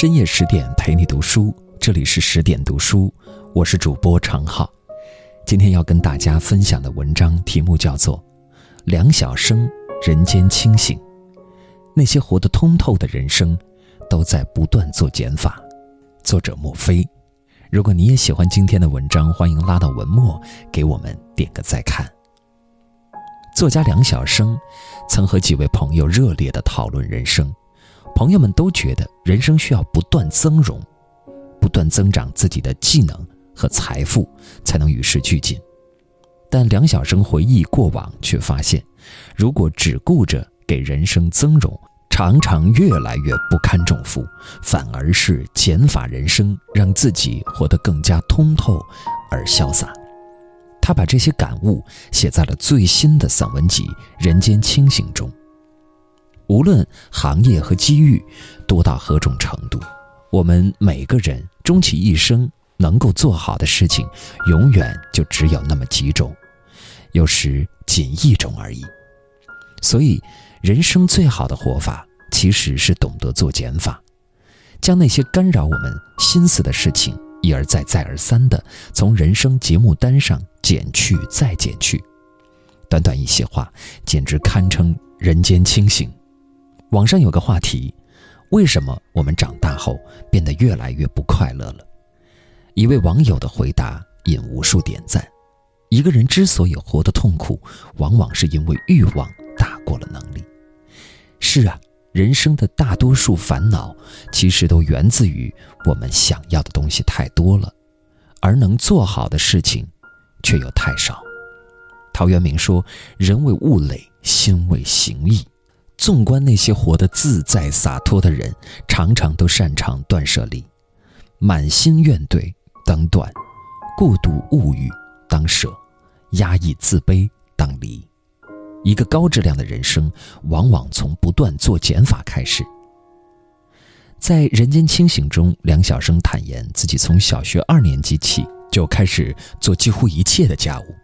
深夜十点陪你读书，这里是十点读书，我是主播常浩。今天要跟大家分享的文章题目叫做《梁晓声人间清醒》，那些活得通透的人生，都在不断做减法。作者莫非。如果你也喜欢今天的文章，欢迎拉到文末给我们点个再看。作家梁晓声曾和几位朋友热烈的讨论人生。朋友们都觉得人生需要不断增容，不断增长自己的技能和财富，才能与时俱进。但梁晓声回忆过往，却发现，如果只顾着给人生增容，常常越来越不堪重负，反而是减法人生，让自己活得更加通透而潇洒。他把这些感悟写在了最新的散文集《人间清醒》中。无论行业和机遇多到何种程度，我们每个人终其一生能够做好的事情，永远就只有那么几种，有时仅一种而已。所以，人生最好的活法其实是懂得做减法，将那些干扰我们心思的事情一而再、再而三地从人生节目单上减去、再减去。短短一些话，简直堪称人间清醒。网上有个话题：为什么我们长大后变得越来越不快乐了？一位网友的回答引无数点赞。一个人之所以活得痛苦，往往是因为欲望大过了能力。是啊，人生的大多数烦恼，其实都源自于我们想要的东西太多了，而能做好的事情却又太少。陶渊明说：“人为物累，心为形役。”纵观那些活得自在洒脱的人，常常都擅长断舍离，满心怨怼当断，过度物欲当舍，压抑自卑当离。一个高质量的人生，往往从不断做减法开始。在《人间清醒》中，梁晓声坦言自己从小学二年级起就开始做几乎一切的家务，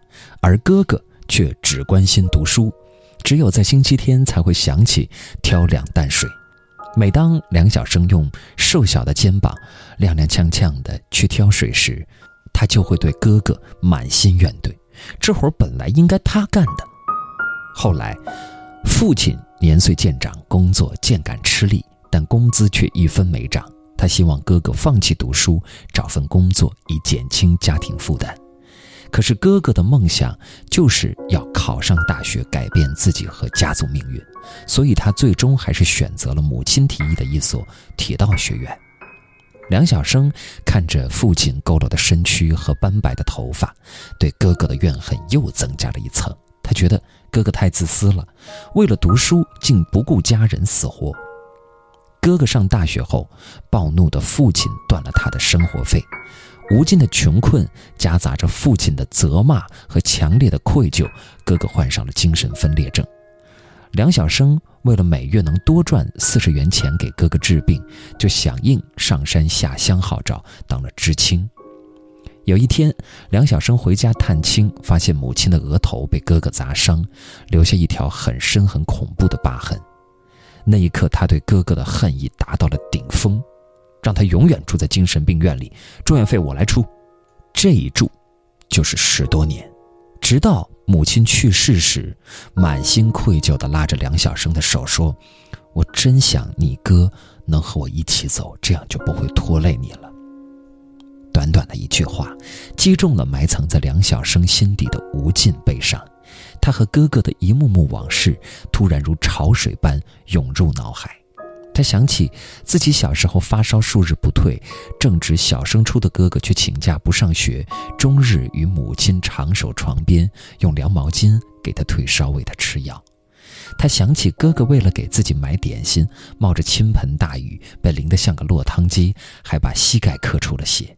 而哥哥却只关心读书。只有在星期天才会想起挑两担水。每当梁晓声用瘦小的肩膀踉踉跄跄地去挑水时，他就会对哥哥满心怨怼。这活本来应该他干的。后来，父亲年岁渐长，工作渐感吃力，但工资却一分没涨。他希望哥哥放弃读书，找份工作，以减轻家庭负担。可是哥哥的梦想就是要考上大学，改变自己和家族命运，所以他最终还是选择了母亲提议的一所铁道学院。梁晓声看着父亲佝偻的身躯和斑白的头发，对哥哥的怨恨又增加了一层。他觉得哥哥太自私了，为了读书竟不顾家人死活。哥哥上大学后，暴怒的父亲断了他的生活费。无尽的穷困夹杂着父亲的责骂和强烈的愧疚，哥哥患上了精神分裂症。梁晓声为了每月能多赚四十元钱给哥哥治病，就响应上山下乡号召，当了知青。有一天，梁晓声回家探亲，发现母亲的额头被哥哥砸伤，留下一条很深很恐怖的疤痕。那一刻，他对哥哥的恨意达到了顶峰。让他永远住在精神病院里，住院费我来出。这一住，就是十多年，直到母亲去世时，满心愧疚地拉着梁晓声的手说：“我真想你哥能和我一起走，这样就不会拖累你了。”短短的一句话，击中了埋藏在梁晓声心底的无尽悲伤。他和哥哥的一幕幕往事，突然如潮水般涌入脑海。他想起自己小时候发烧数日不退，正值小升初的哥哥却请假不上学，终日与母亲长守床边，用凉毛巾给他退烧，喂他吃药。他想起哥哥为了给自己买点心，冒着倾盆大雨，被淋得像个落汤鸡，还把膝盖磕出了血。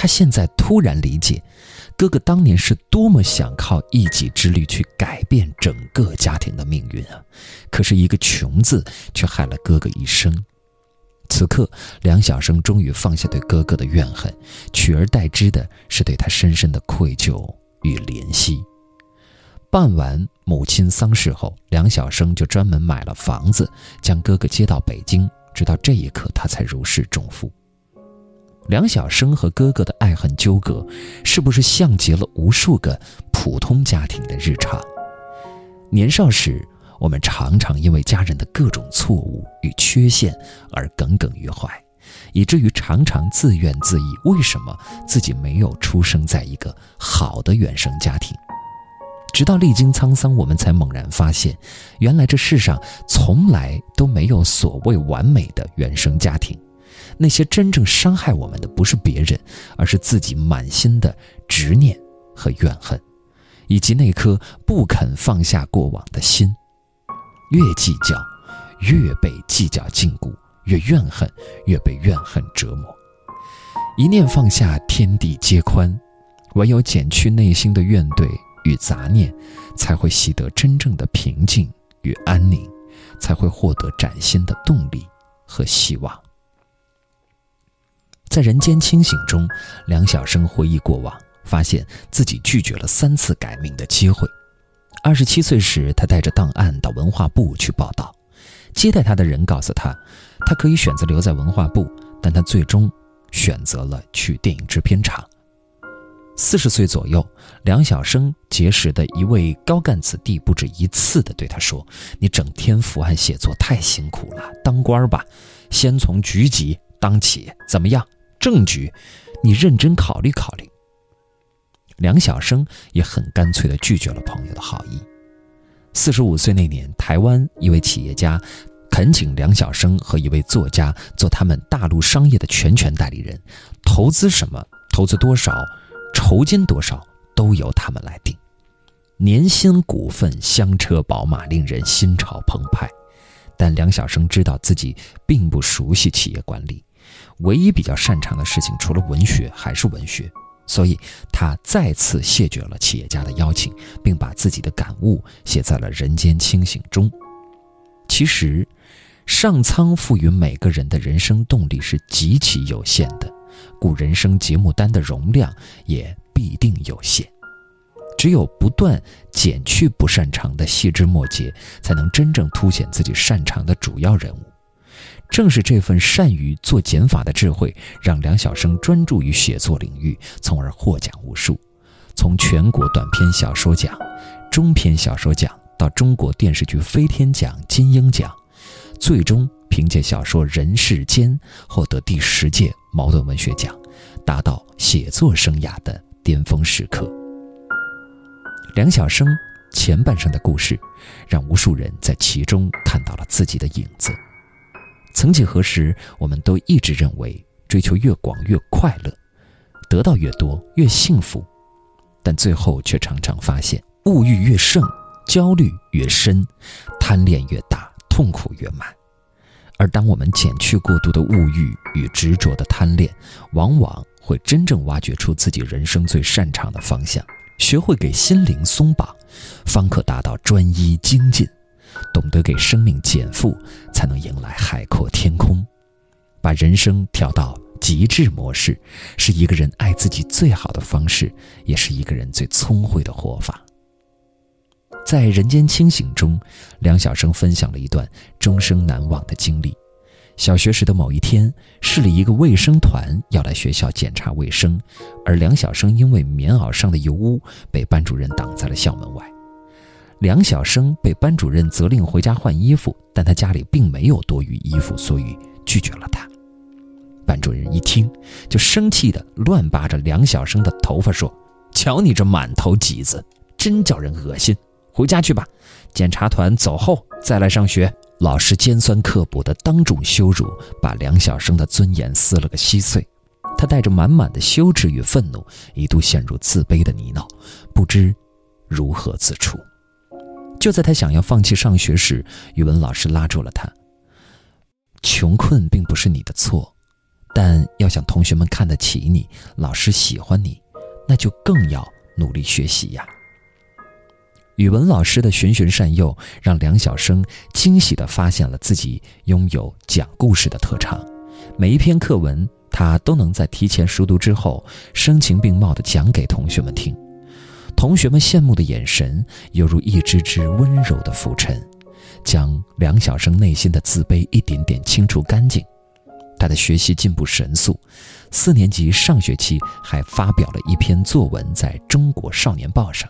他现在突然理解。哥哥当年是多么想靠一己之力去改变整个家庭的命运啊！可是，一个“穷”字却害了哥哥一生。此刻，梁晓声终于放下对哥哥的怨恨，取而代之的是对他深深的愧疚与怜惜。办完母亲丧事后，梁晓声就专门买了房子，将哥哥接到北京，直到这一刻，他才如释重负。梁晓声和哥哥的爱恨纠葛，是不是像极了无数个普通家庭的日常？年少时，我们常常因为家人的各种错误与缺陷而耿耿于怀，以至于常常自怨自艾：为什么自己没有出生在一个好的原生家庭？直到历经沧桑，我们才猛然发现，原来这世上从来都没有所谓完美的原生家庭。那些真正伤害我们的，不是别人，而是自己满心的执念和怨恨，以及那颗不肯放下过往的心。越计较，越被计较禁锢；越怨恨，越被怨恨折磨。一念放下，天地皆宽。唯有减去内心的怨怼与杂念，才会习得真正的平静与安宁，才会获得崭新的动力和希望。在人间清醒中，梁晓声回忆过往，发现自己拒绝了三次改名的机会。二十七岁时，他带着档案到文化部去报道，接待他的人告诉他，他可以选择留在文化部，但他最终选择了去电影制片厂。四十岁左右，梁晓声结识的一位高干子弟不止一次地对他说：“你整天伏案写作太辛苦了，当官吧，先从局级当起，怎么样？”证据，你认真考虑考虑。梁晓声也很干脆地拒绝了朋友的好意。四十五岁那年，台湾一位企业家恳请梁晓声和一位作家做他们大陆商业的全权代理人，投资什么、投资多少、酬金多少都由他们来定。年薪、股份、香车宝马，令人心潮澎湃。但梁晓声知道自己并不熟悉企业管理。唯一比较擅长的事情，除了文学还是文学，所以他再次谢绝了企业家的邀请，并把自己的感悟写在了《人间清醒》中。其实，上苍赋予每个人的人生动力是极其有限的，故人生节目单的容量也必定有限。只有不断减去不擅长的细枝末节，才能真正凸显自己擅长的主要人物。正是这份善于做减法的智慧，让梁晓声专注于写作领域，从而获奖无数。从全国短篇小说奖、中篇小说奖到中国电视剧飞天奖、金鹰奖，最终凭借小说《人世间》获得第十届茅盾文学奖，达到写作生涯的巅峰时刻。梁晓声前半生的故事，让无数人在其中看到了自己的影子。曾几何时，我们都一直认为追求越广越快乐，得到越多越幸福，但最后却常常发现，物欲越盛，焦虑越深，贪恋越大，痛苦越满。而当我们减去过度的物欲与执着的贪恋，往往会真正挖掘出自己人生最擅长的方向，学会给心灵松绑，方可达到专一精进。懂得给生命减负，才能迎来海阔天空。把人生调到极致模式，是一个人爱自己最好的方式，也是一个人最聪慧的活法。在《人间清醒》中，梁晓声分享了一段终生难忘的经历。小学时的某一天，市里一个卫生团要来学校检查卫生，而梁晓声因为棉袄上的油污，被班主任挡在了校门外。梁晓声被班主任责令回家换衣服，但他家里并没有多余衣服，所以拒绝了他。班主任一听，就生气的乱扒着梁晓声的头发，说：“瞧你这满头馑子，真叫人恶心！回家去吧，检查团走后再来上学。”老师尖酸刻薄的当众羞辱，把梁晓声的尊严撕了个稀碎。他带着满满的羞耻与愤怒，一度陷入自卑的泥淖，不知如何自处。就在他想要放弃上学时，语文老师拉住了他。穷困并不是你的错，但要想同学们看得起你，老师喜欢你，那就更要努力学习呀。语文老师的循循善诱，让梁晓声惊喜地发现了自己拥有讲故事的特长。每一篇课文，他都能在提前熟读之后，声情并茂地讲给同学们听。同学们羡慕的眼神，犹如一只只温柔的浮尘，将梁晓声内心的自卑一点点清除干净。他的学习进步神速，四年级上学期还发表了一篇作文在中国少年报上。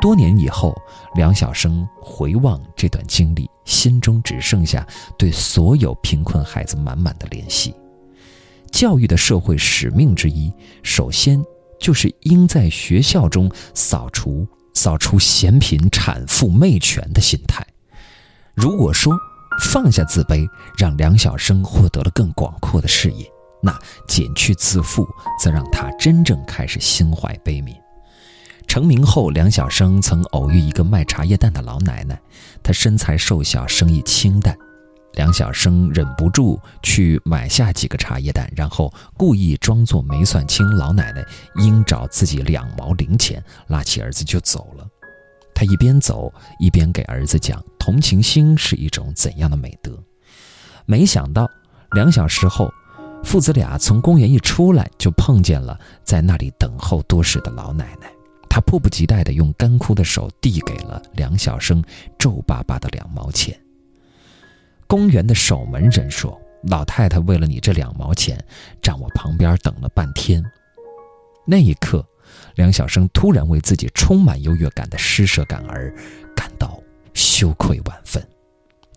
多年以后，梁晓声回望这段经历，心中只剩下对所有贫困孩子满满的怜惜。教育的社会使命之一，首先就是应在学校中扫除扫除嫌贫产富媚权的心态。如果说放下自卑，让梁晓声获得了更广阔的视野，那减去自负，则让他真正开始心怀悲悯。成名后，梁晓声曾偶遇一个卖茶叶蛋的老奶奶，她身材瘦小，生意清淡。梁晓声忍不住去买下几个茶叶蛋，然后故意装作没算清老奶奶应找自己两毛零钱，拉起儿子就走了。他一边走一边给儿子讲同情心是一种怎样的美德。没想到两小时后，父子俩从公园一出来，就碰见了在那里等候多时的老奶奶。他迫不及待地用干枯的手递给了梁晓声皱巴巴的两毛钱。公园的守门人说：“老太太为了你这两毛钱，站我旁边等了半天。”那一刻，梁晓声突然为自己充满优越感的施舍感而感到羞愧万分。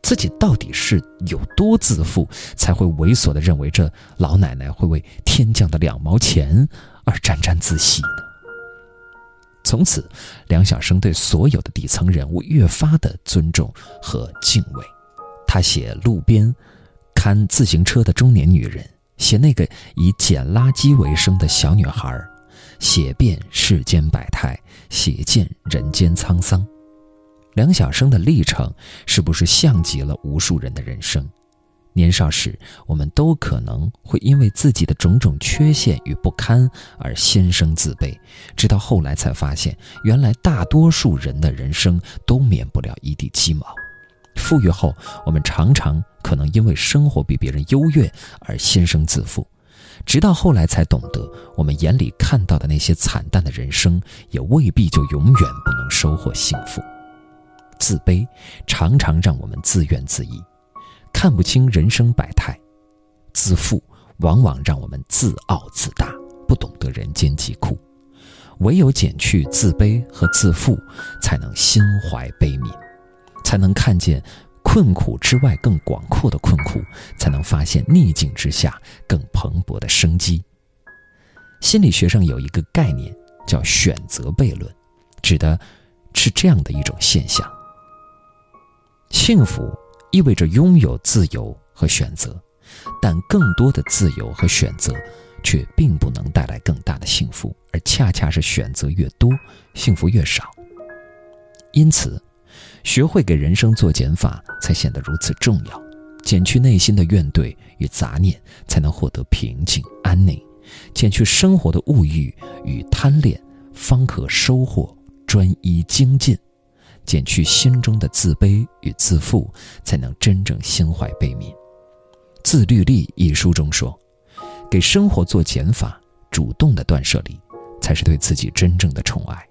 自己到底是有多自负，才会猥琐地认为这老奶奶会为天降的两毛钱而沾沾自喜呢？从此，梁晓声对所有的底层人物越发的尊重和敬畏。他写路边看自行车的中年女人，写那个以捡垃圾为生的小女孩，写遍世间百态，写尽人间沧桑。梁晓声的历程，是不是像极了无数人的人生？年少时，我们都可能会因为自己的种种缺陷与不堪而心生自卑，直到后来才发现，原来大多数人的人生都免不了一地鸡毛。富裕后，我们常常可能因为生活比别人优越而心生自负，直到后来才懂得，我们眼里看到的那些惨淡的人生，也未必就永远不能收获幸福。自卑常常让我们自怨自艾。看不清人生百态，自负往往让我们自傲自大，不懂得人间疾苦。唯有减去自卑和自负，才能心怀悲悯，才能看见困苦之外更广阔的困苦，才能发现逆境之下更蓬勃的生机。心理学上有一个概念叫选择悖论，指的是这样的一种现象：幸福。意味着拥有自由和选择，但更多的自由和选择，却并不能带来更大的幸福，而恰恰是选择越多，幸福越少。因此，学会给人生做减法，才显得如此重要。减去内心的怨怼与杂念，才能获得平静安宁；减去生活的物欲与贪恋，方可收获专一精进。减去心中的自卑与自负，才能真正心怀悲悯。《自律力》一书中说：“给生活做减法，主动的断舍离，才是对自己真正的宠爱。”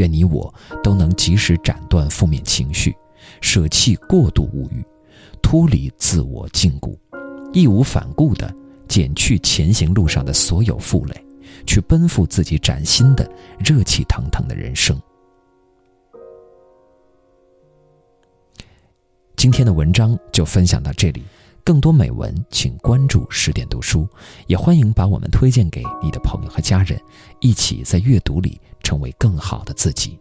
愿你我都能及时斩断负面情绪，舍弃过度物欲，脱离自我禁锢，义无反顾地减去前行路上的所有负累，去奔赴自己崭新的、热气腾腾的人生。今天的文章就分享到这里，更多美文请关注十点读书，也欢迎把我们推荐给你的朋友和家人，一起在阅读里成为更好的自己。